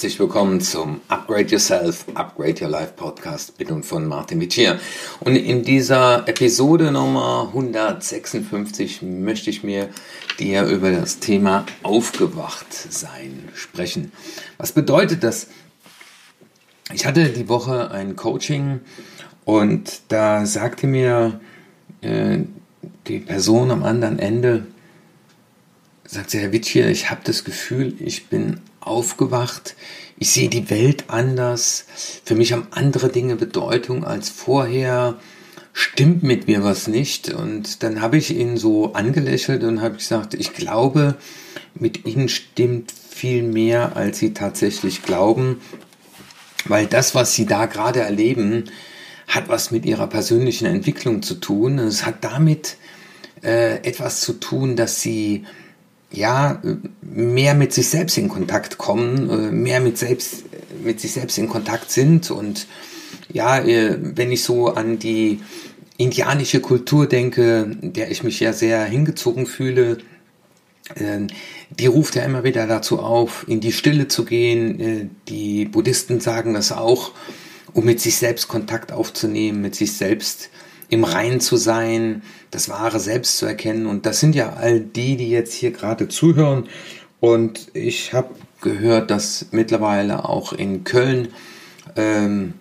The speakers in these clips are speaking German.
herzlich willkommen zum Upgrade Yourself, Upgrade Your Life Podcast mit und von Martin Vichier. Und in dieser Episode Nummer 156 möchte ich mir dir über das Thema Aufgewacht sein sprechen. Was bedeutet das? Ich hatte die Woche ein Coaching und da sagte mir äh, die Person am anderen Ende, sagt sie, Herr Wittier, ich habe das Gefühl, ich bin aufgewacht, ich sehe die Welt anders, für mich haben andere Dinge Bedeutung als vorher, stimmt mit mir was nicht. Und dann habe ich ihn so angelächelt und habe gesagt, ich glaube, mit ihnen stimmt viel mehr, als sie tatsächlich glauben, weil das, was sie da gerade erleben, hat was mit ihrer persönlichen Entwicklung zu tun. Es hat damit äh, etwas zu tun, dass sie ja, mehr mit sich selbst in Kontakt kommen, äh, mehr mit, selbst, mit sich selbst in Kontakt sind. Und ja, äh, wenn ich so an die indianische Kultur denke, der ich mich ja sehr hingezogen fühle, ähm, die ruft ja immer wieder dazu auf, in die Stille zu gehen. Äh, die Buddhisten sagen das auch, um mit sich selbst Kontakt aufzunehmen, mit sich selbst im Rein zu sein, das wahre Selbst zu erkennen. Und das sind ja all die, die jetzt hier gerade zuhören. Und ich habe gehört, dass mittlerweile auch in Köln ähm,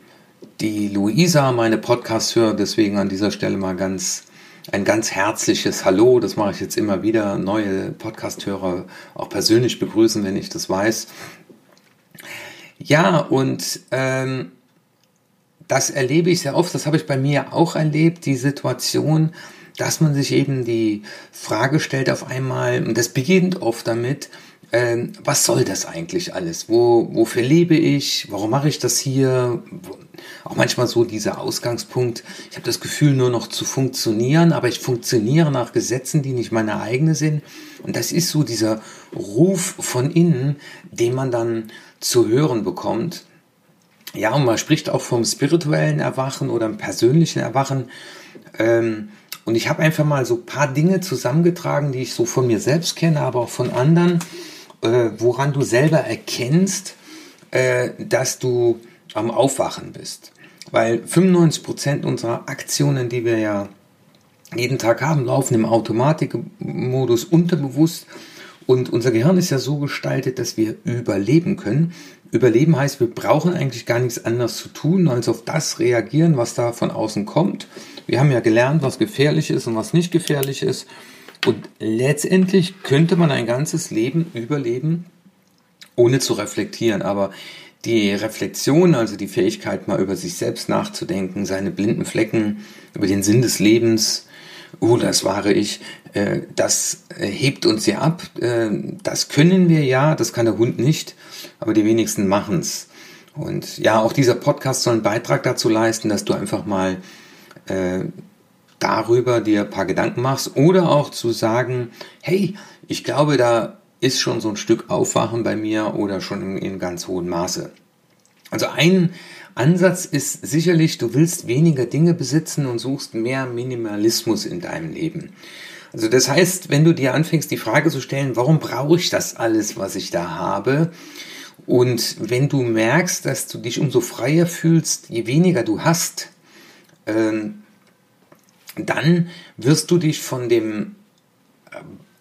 die Luisa meine Podcasts hört. Deswegen an dieser Stelle mal ganz ein ganz herzliches Hallo. Das mache ich jetzt immer wieder. Neue Podcast-Hörer auch persönlich begrüßen, wenn ich das weiß. Ja, und ähm, das erlebe ich sehr oft, das habe ich bei mir auch erlebt, die Situation, dass man sich eben die Frage stellt auf einmal, und das beginnt oft damit, äh, was soll das eigentlich alles? Wo, wofür lebe ich? Warum mache ich das hier? Auch manchmal so dieser Ausgangspunkt, ich habe das Gefühl nur noch zu funktionieren, aber ich funktioniere nach Gesetzen, die nicht meine eigene sind. Und das ist so dieser Ruf von innen, den man dann zu hören bekommt. Ja, und man spricht auch vom spirituellen Erwachen oder persönlichen Erwachen. Ähm, und ich habe einfach mal so ein paar Dinge zusammengetragen, die ich so von mir selbst kenne, aber auch von anderen, äh, woran du selber erkennst, äh, dass du am Aufwachen bist. Weil 95% unserer Aktionen, die wir ja jeden Tag haben, laufen im Automatikmodus unterbewusst. Und unser Gehirn ist ja so gestaltet, dass wir überleben können. Überleben heißt, wir brauchen eigentlich gar nichts anderes zu tun, als auf das reagieren, was da von außen kommt. Wir haben ja gelernt, was gefährlich ist und was nicht gefährlich ist. Und letztendlich könnte man ein ganzes Leben überleben, ohne zu reflektieren. Aber die Reflexion, also die Fähigkeit, mal über sich selbst nachzudenken, seine blinden Flecken, über den Sinn des Lebens, oh, das wahre ich, äh, das äh, hebt uns ja ab. Äh, das können wir ja, das kann der Hund nicht, aber die wenigsten machen es. Und ja, auch dieser Podcast soll einen Beitrag dazu leisten, dass du einfach mal äh, darüber dir ein paar Gedanken machst oder auch zu sagen, hey, ich glaube, da ist schon so ein Stück Aufwachen bei mir oder schon in, in ganz hohem Maße. Also ein Ansatz ist sicherlich, du willst weniger Dinge besitzen und suchst mehr Minimalismus in deinem Leben. Also das heißt, wenn du dir anfängst, die Frage zu stellen, warum brauche ich das alles, was ich da habe? Und wenn du merkst, dass du dich umso freier fühlst, je weniger du hast, ähm, dann wirst du dich von dem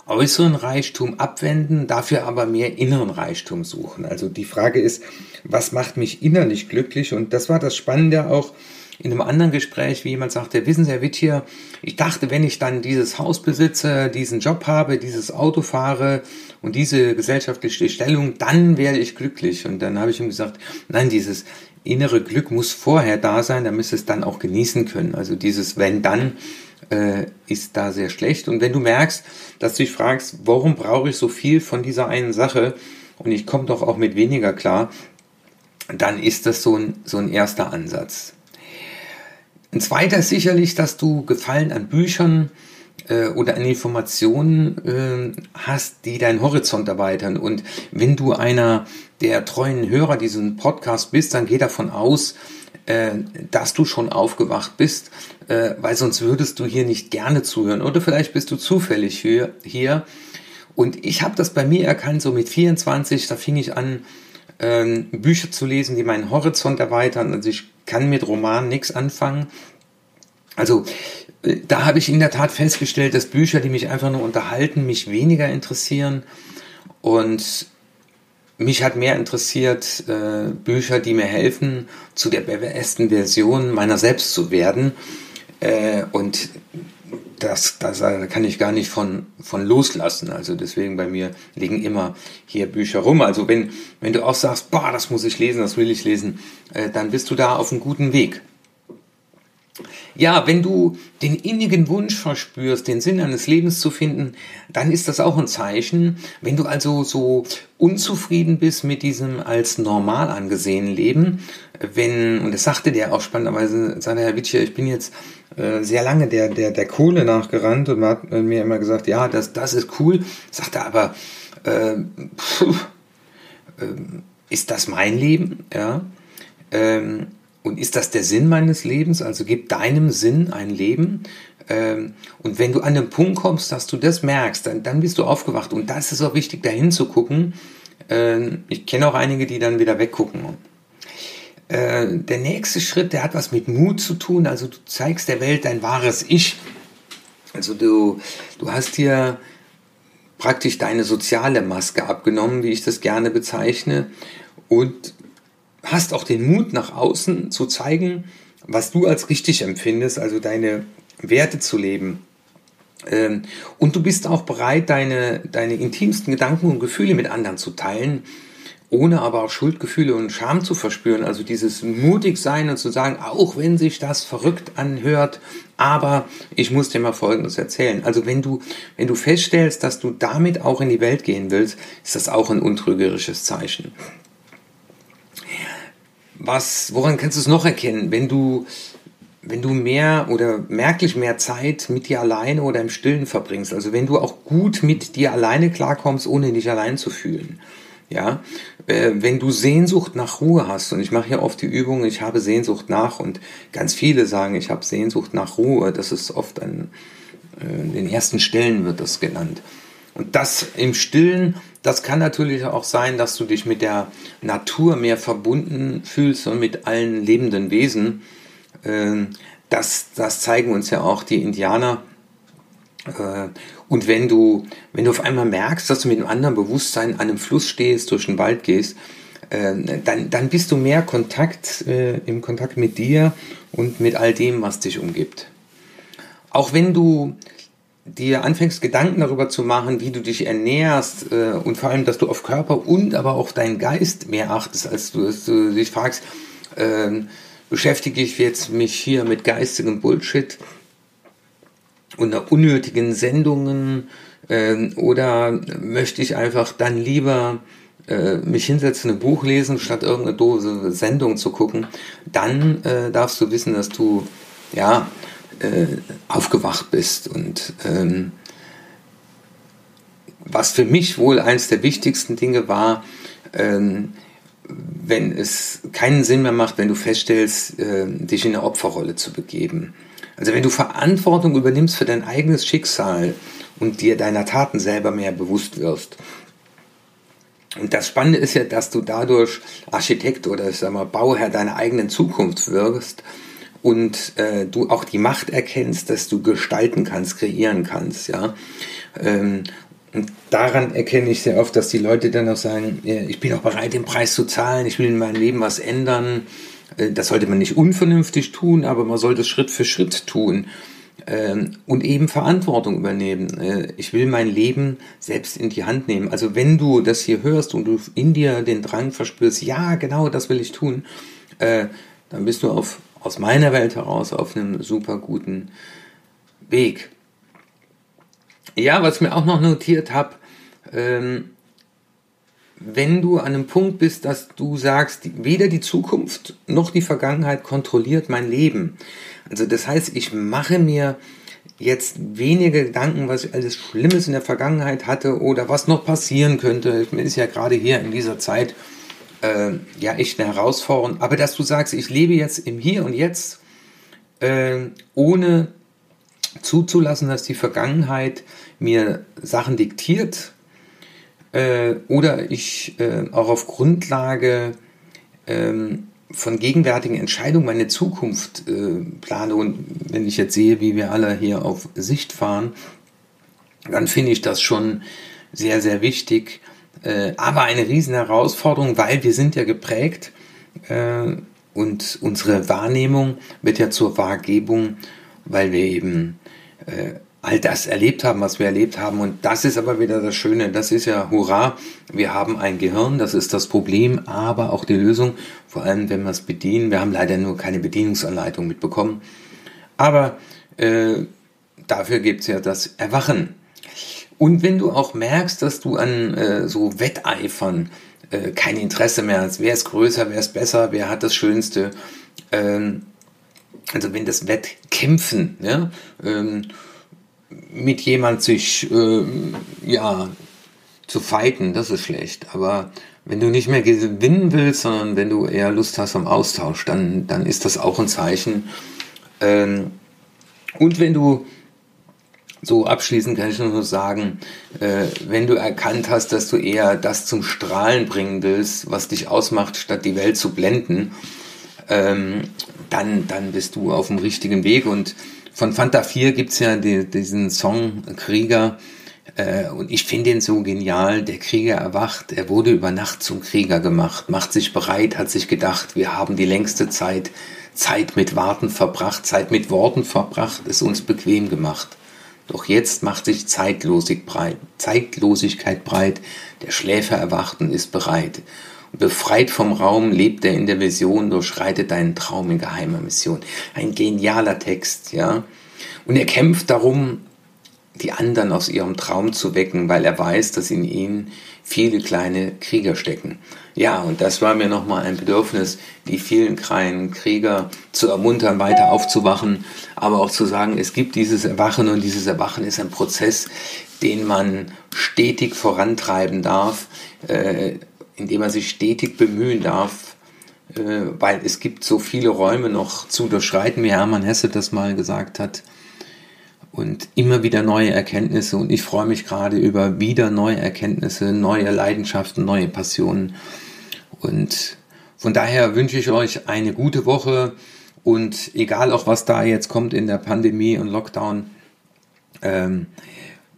äußeren Reichtum abwenden, dafür aber mehr inneren Reichtum suchen. Also die Frage ist, was macht mich innerlich glücklich? Und das war das Spannende auch in einem anderen Gespräch, wie jemand sagte, wissen Sie, Herr Wittier, ich dachte, wenn ich dann dieses Haus besitze, diesen Job habe, dieses Auto fahre und diese gesellschaftliche Stellung, dann werde ich glücklich. Und dann habe ich ihm gesagt, nein, dieses innere Glück muss vorher da sein, damit es dann auch genießen können. Also dieses wenn dann äh, ist da sehr schlecht. Und wenn du merkst, dass du dich fragst, warum brauche ich so viel von dieser einen Sache und ich komme doch auch mit weniger klar, dann ist das so ein, so ein erster Ansatz. Ein zweiter ist sicherlich, dass du Gefallen an Büchern äh, oder an Informationen äh, hast, die deinen Horizont erweitern. Und wenn du einer der treuen Hörer diesen Podcast bist, dann geh davon aus, dass du schon aufgewacht bist, äh, weil sonst würdest du hier nicht gerne zuhören. Oder vielleicht bist du zufällig hier. hier. Und ich habe das bei mir erkannt, so mit 24, da fing ich an, ähm, Bücher zu lesen, die meinen Horizont erweitern. Also ich kann mit Romanen nichts anfangen. Also äh, da habe ich in der Tat festgestellt, dass Bücher, die mich einfach nur unterhalten, mich weniger interessieren. Und mich hat mehr interessiert äh, Bücher, die mir helfen, zu der besten Version meiner selbst zu werden. Äh, und das, das kann ich gar nicht von, von loslassen. Also deswegen bei mir liegen immer hier Bücher rum. Also wenn, wenn du auch sagst, boah, das muss ich lesen, das will ich lesen, äh, dann bist du da auf einem guten Weg. Ja, wenn du den innigen Wunsch verspürst, den Sinn eines Lebens zu finden, dann ist das auch ein Zeichen. Wenn du also so unzufrieden bist mit diesem als normal angesehenen Leben, wenn, und das sagte der auch spannenderweise, sagte Herr Witscher, ich bin jetzt äh, sehr lange der, der, der Kohle nachgerannt und hat mir immer gesagt, ja, das, das ist cool, sagte aber, äh, pff, äh, ist das mein Leben? Ja. Ähm, und ist das der Sinn meines Lebens? Also gib deinem Sinn ein Leben. Ähm, und wenn du an den Punkt kommst, dass du das merkst, dann, dann bist du aufgewacht. Und das ist auch wichtig, dahin zu gucken. Ähm, ich kenne auch einige, die dann wieder weggucken. Äh, der nächste Schritt, der hat was mit Mut zu tun. Also du zeigst der Welt dein wahres Ich. Also du, du hast hier praktisch deine soziale Maske abgenommen, wie ich das gerne bezeichne. Und hast auch den Mut nach außen zu zeigen, was du als richtig empfindest, also deine Werte zu leben. Ähm, und du bist auch bereit, deine, deine intimsten Gedanken und Gefühle mit anderen zu teilen, ohne aber auch Schuldgefühle und Scham zu verspüren. Also dieses mutig sein und zu sagen, auch wenn sich das verrückt anhört, aber ich muss dir mal Folgendes erzählen. Also wenn du, wenn du feststellst, dass du damit auch in die Welt gehen willst, ist das auch ein untrügerisches Zeichen was, woran kannst du es noch erkennen? Wenn du, wenn du mehr oder merklich mehr Zeit mit dir alleine oder im Stillen verbringst, also wenn du auch gut mit dir alleine klarkommst, ohne dich allein zu fühlen. Ja, äh, wenn du Sehnsucht nach Ruhe hast, und ich mache ja oft die Übung, ich habe Sehnsucht nach, und ganz viele sagen, ich habe Sehnsucht nach Ruhe, das ist oft an äh, den ersten Stellen wird das genannt. Und das im Stillen, das kann natürlich auch sein, dass du dich mit der Natur mehr verbunden fühlst und mit allen lebenden Wesen. Ähm, das, das zeigen uns ja auch die Indianer. Äh, und wenn du, wenn du auf einmal merkst, dass du mit einem anderen Bewusstsein an einem Fluss stehst, durch den Wald gehst, äh, dann, dann bist du mehr Kontakt, äh, im Kontakt mit dir und mit all dem, was dich umgibt. Auch wenn du dir anfängst, Gedanken darüber zu machen, wie du dich ernährst äh, und vor allem, dass du auf Körper und aber auch deinen Geist mehr achtest, als du, als du dich fragst, äh, beschäftige ich jetzt mich hier mit geistigem Bullshit und unnötigen Sendungen äh, oder möchte ich einfach dann lieber äh, mich hinsetzen, ein Buch lesen, statt irgendeine dose Sendung zu gucken, dann äh, darfst du wissen, dass du ja äh, aufgewacht bist. Und ähm, was für mich wohl eines der wichtigsten Dinge war, ähm, wenn es keinen Sinn mehr macht, wenn du feststellst, äh, dich in eine Opferrolle zu begeben. Also wenn du Verantwortung übernimmst für dein eigenes Schicksal und dir deiner Taten selber mehr bewusst wirst. Und das Spannende ist ja, dass du dadurch Architekt oder ich sag mal, Bauherr deiner eigenen Zukunft wirst und äh, du auch die Macht erkennst, dass du gestalten kannst, kreieren kannst, ja. Ähm, und daran erkenne ich sehr oft, dass die Leute dann auch sagen, ich bin auch bereit, den Preis zu zahlen, ich will in meinem Leben was ändern. Äh, das sollte man nicht unvernünftig tun, aber man sollte es Schritt für Schritt tun ähm, und eben Verantwortung übernehmen. Äh, ich will mein Leben selbst in die Hand nehmen. Also wenn du das hier hörst und du in dir den Drang verspürst, ja, genau das will ich tun, äh, dann bist du auf aus meiner Welt heraus auf einem super guten Weg. Ja, was ich mir auch noch notiert habe, ähm, wenn du an einem Punkt bist, dass du sagst, weder die Zukunft noch die Vergangenheit kontrolliert mein Leben. Also das heißt, ich mache mir jetzt wenige Gedanken, was ich alles Schlimmes in der Vergangenheit hatte oder was noch passieren könnte. Ich ist ja gerade hier in dieser Zeit äh, ja echt eine Herausforderung. Aber dass du sagst, ich lebe jetzt im Hier und Jetzt, äh, ohne zuzulassen, dass die Vergangenheit mir Sachen diktiert, äh, oder ich äh, auch auf Grundlage ähm, von gegenwärtigen Entscheidungen meine Zukunft äh, plane und wenn ich jetzt sehe, wie wir alle hier auf Sicht fahren, dann finde ich das schon sehr, sehr wichtig. Äh, aber eine riesen Herausforderung, weil wir sind ja geprägt äh, und unsere Wahrnehmung wird ja zur Wahrgebung, weil wir eben äh, all das erlebt haben, was wir erlebt haben. Und das ist aber wieder das Schöne. Das ist ja Hurra. Wir haben ein Gehirn, das ist das Problem, aber auch die Lösung. Vor allem, wenn wir es bedienen. Wir haben leider nur keine Bedienungsanleitung mitbekommen. Aber äh, dafür gibt es ja das Erwachen. Und wenn du auch merkst, dass du an äh, so Wetteifern äh, kein Interesse mehr hast, wer ist größer, wer ist besser, wer hat das Schönste, ähm, also wenn das Wettkämpfen, ja, ähm, mit jemand sich äh, ja zu fighten, das ist schlecht. Aber wenn du nicht mehr gewinnen willst, sondern wenn du eher Lust hast am Austausch, dann, dann ist das auch ein Zeichen. Ähm, und wenn du so abschließend kann ich nur sagen, äh, wenn du erkannt hast, dass du eher das zum Strahlen bringen willst, was dich ausmacht, statt die Welt zu blenden, ähm, dann, dann bist du auf dem richtigen Weg und von Fanta 4 gibt's ja die, diesen Song Krieger. Äh, und ich finde ihn so genial. Der Krieger erwacht. Er wurde über Nacht zum Krieger gemacht, macht sich bereit, hat sich gedacht, wir haben die längste Zeit, Zeit mit Warten verbracht, Zeit mit Worten verbracht, es uns bequem gemacht. Doch jetzt macht sich breit, Zeitlosigkeit breit. Der Schläfer erwacht und ist bereit. Befreit vom Raum lebt er in der Vision, durchschreitet deinen Traum in geheimer Mission. Ein genialer Text, ja. Und er kämpft darum, die anderen aus ihrem Traum zu wecken, weil er weiß, dass in ihnen viele kleine Krieger stecken. Ja, und das war mir nochmal ein Bedürfnis, die vielen kleinen Krieger zu ermuntern, weiter aufzuwachen, aber auch zu sagen, es gibt dieses Erwachen und dieses Erwachen ist ein Prozess, den man stetig vorantreiben darf. Äh, indem man sich stetig bemühen darf, äh, weil es gibt so viele Räume noch zu durchschreiten, wie Hermann Hesse das mal gesagt hat. Und immer wieder neue Erkenntnisse. Und ich freue mich gerade über wieder neue Erkenntnisse, neue Leidenschaften, neue Passionen. Und von daher wünsche ich euch eine gute Woche. Und egal auch was da jetzt kommt in der Pandemie und Lockdown, ähm,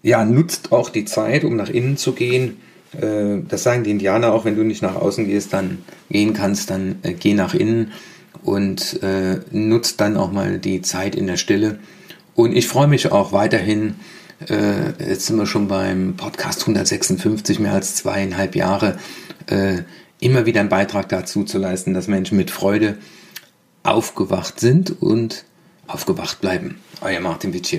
ja, nutzt auch die Zeit, um nach innen zu gehen äh, das sagen die Indianer auch, wenn du nicht nach außen gehst, dann gehen kannst, dann äh, geh nach innen und äh, nutzt dann auch mal die Zeit in der Stille. Und ich freue mich auch weiterhin, äh, jetzt sind wir schon beim Podcast 156, mehr als zweieinhalb Jahre, äh, immer wieder einen Beitrag dazu zu leisten, dass Menschen mit Freude aufgewacht sind und aufgewacht bleiben. Euer Martin Witsch.